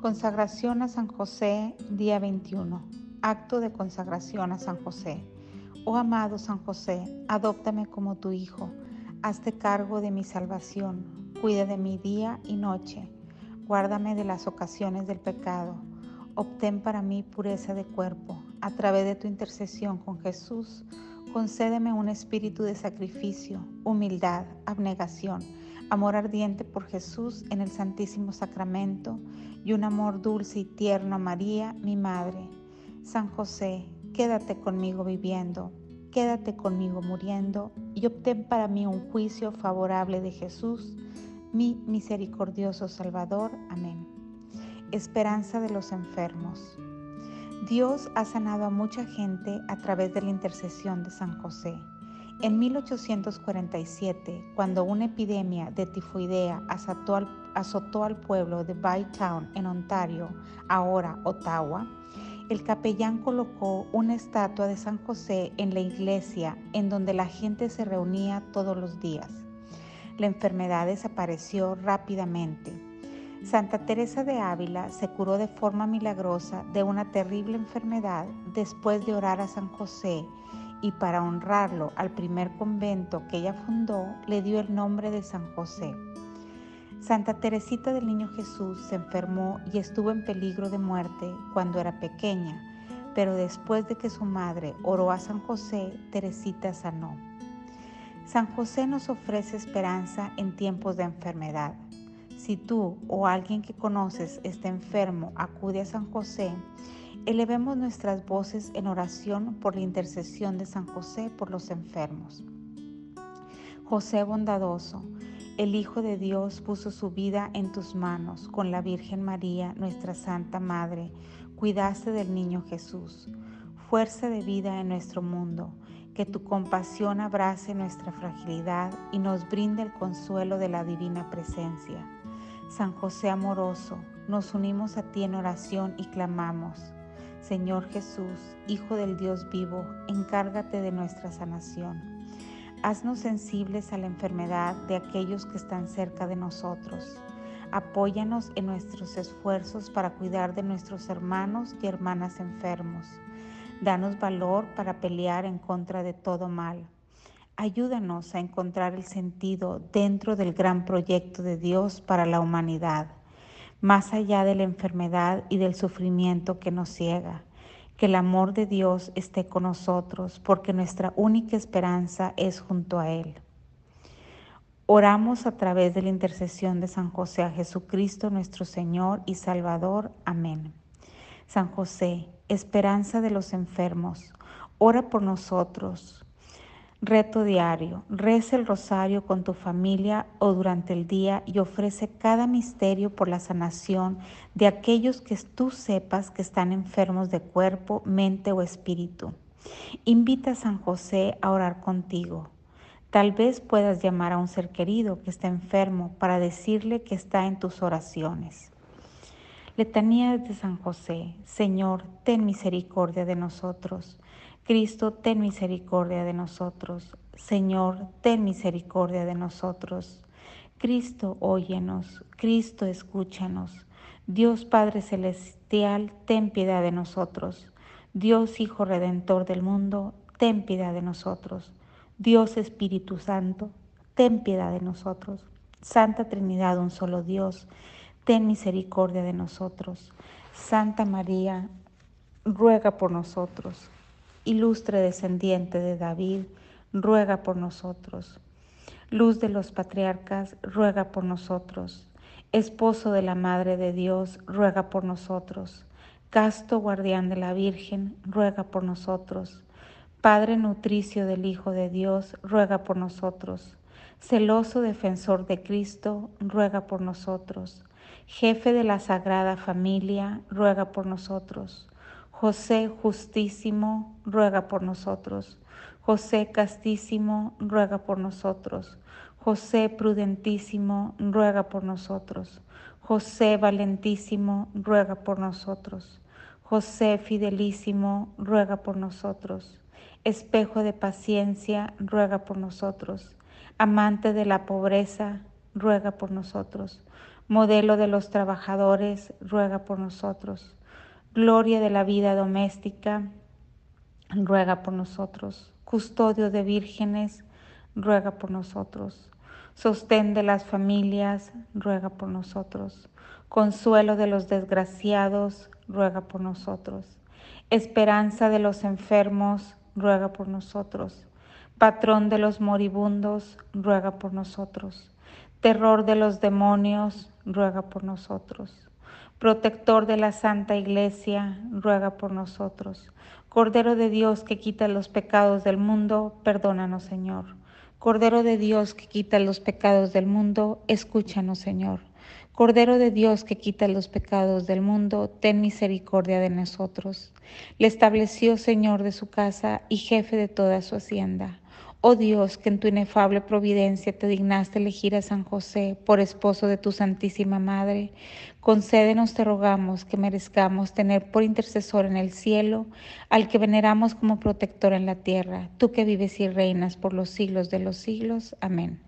Consagración a San José, día 21. Acto de consagración a San José. Oh amado San José, adóptame como tu Hijo, hazte cargo de mi salvación, cuida de mi día y noche, guárdame de las ocasiones del pecado, obtén para mí pureza de cuerpo, a través de tu intercesión con Jesús, concédeme un espíritu de sacrificio, humildad, abnegación, amor ardiente por Jesús en el Santísimo Sacramento y un amor dulce y tierno a María, mi Madre. San José, quédate conmigo viviendo, quédate conmigo muriendo y obtén para mí un juicio favorable de Jesús, mi misericordioso Salvador. Amén. Esperanza de los enfermos. Dios ha sanado a mucha gente a través de la intercesión de San José. En 1847, cuando una epidemia de tifoidea azotó al, pueblo de Bytown en Ontario, ahora Ottawa, el capellán colocó una estatua de San José en la iglesia en donde la gente se reunía todos los días. La enfermedad desapareció rápidamente. Santa Teresa de Ávila se curó de forma milagrosa de una terrible enfermedad después de orar a San José y para honrarlo al primer convento que ella fundó, le dio el nombre de San José. Santa Teresita del Niño Jesús se enfermó y estuvo en peligro de muerte cuando era pequeña, pero después de que su madre oró a San José, Teresita sanó. San José nos ofrece esperanza en tiempos de enfermedad. Si tú o alguien que conoces está enfermo, acude a San José Elevemos nuestras voces en oración por la intercesión de San José por los enfermos. José bondadoso, el Hijo de Dios puso su vida en tus manos con la Virgen María, nuestra Santa Madre. Cuidaste del niño Jesús, fuerza de vida en nuestro mundo. Que tu compasión abrace nuestra fragilidad y nos brinde el consuelo de la divina presencia. San José amoroso, nos unimos a ti en oración y clamamos. Señor Jesús, Hijo del Dios vivo, encárgate de nuestra sanación. Haznos sensibles a la enfermedad de aquellos que están cerca de nosotros. Apóyanos en nuestros esfuerzos para cuidar de nuestros hermanos y hermanas enfermos. Danos valor para pelear en contra de todo mal. Ayúdanos a encontrar el sentido dentro del gran proyecto de Dios para la humanidad más allá de la enfermedad y del sufrimiento que nos ciega. Que el amor de Dios esté con nosotros, porque nuestra única esperanza es junto a Él. Oramos a través de la intercesión de San José a Jesucristo nuestro Señor y Salvador. Amén. San José, esperanza de los enfermos, ora por nosotros Reto diario. Reza el rosario con tu familia o durante el día y ofrece cada misterio por la sanación de aquellos que tú sepas que están enfermos de cuerpo, mente o espíritu. Invita a San José a orar contigo. Tal vez puedas llamar a un ser querido que está enfermo para decirle que está en tus oraciones. Letanía de San José. Señor, ten misericordia de nosotros. Cristo, ten misericordia de nosotros. Señor, ten misericordia de nosotros. Cristo, óyenos. Cristo, escúchanos. Dios Padre Celestial, ten piedad de nosotros. Dios Hijo Redentor del mundo, ten piedad de nosotros. Dios Espíritu Santo, ten piedad de nosotros. Santa Trinidad, un solo Dios, ten misericordia de nosotros. Santa María, ruega por nosotros ilustre descendiente de David, ruega por nosotros. Luz de los patriarcas, ruega por nosotros. Esposo de la Madre de Dios, ruega por nosotros. Casto guardián de la Virgen, ruega por nosotros. Padre nutricio del Hijo de Dios, ruega por nosotros. Celoso defensor de Cristo, ruega por nosotros. Jefe de la Sagrada Familia, ruega por nosotros. José justísimo, ruega por nosotros. José castísimo, ruega por nosotros. José prudentísimo, ruega por nosotros. José valentísimo, ruega por nosotros. José fidelísimo, ruega por nosotros. Espejo de paciencia, ruega por nosotros. Amante de la pobreza, ruega por nosotros. modelo de los trabajadores, ruega por nosotros. Gloria de la vida doméstica, ruega por nosotros. Custodio de vírgenes, ruega por nosotros. Sostén de las familias, ruega por nosotros. Consuelo de los desgraciados, ruega por nosotros. Esperanza de los enfermos, ruega por nosotros. Patrón de los moribundos, ruega por nosotros. Terror de los demonios, ruega por nosotros. Protector de la Santa Iglesia, ruega por nosotros. Cordero de Dios que quita los pecados del mundo, perdónanos, Señor. Cordero de Dios que quita los pecados del mundo, escúchanos, Señor. Cordero de Dios que quita los pecados del mundo, ten misericordia de nosotros. Le estableció Señor de su casa y jefe de toda su hacienda Oh Dios, que en tu inefable providencia te dignaste elegir a San José por esposo de tu Santísima Madre, concédenos, te rogamos, que merezcamos tener por intercesor en el cielo al que veneramos como protector en la tierra, tú que vives y reinas por los siglos de los siglos. Amén.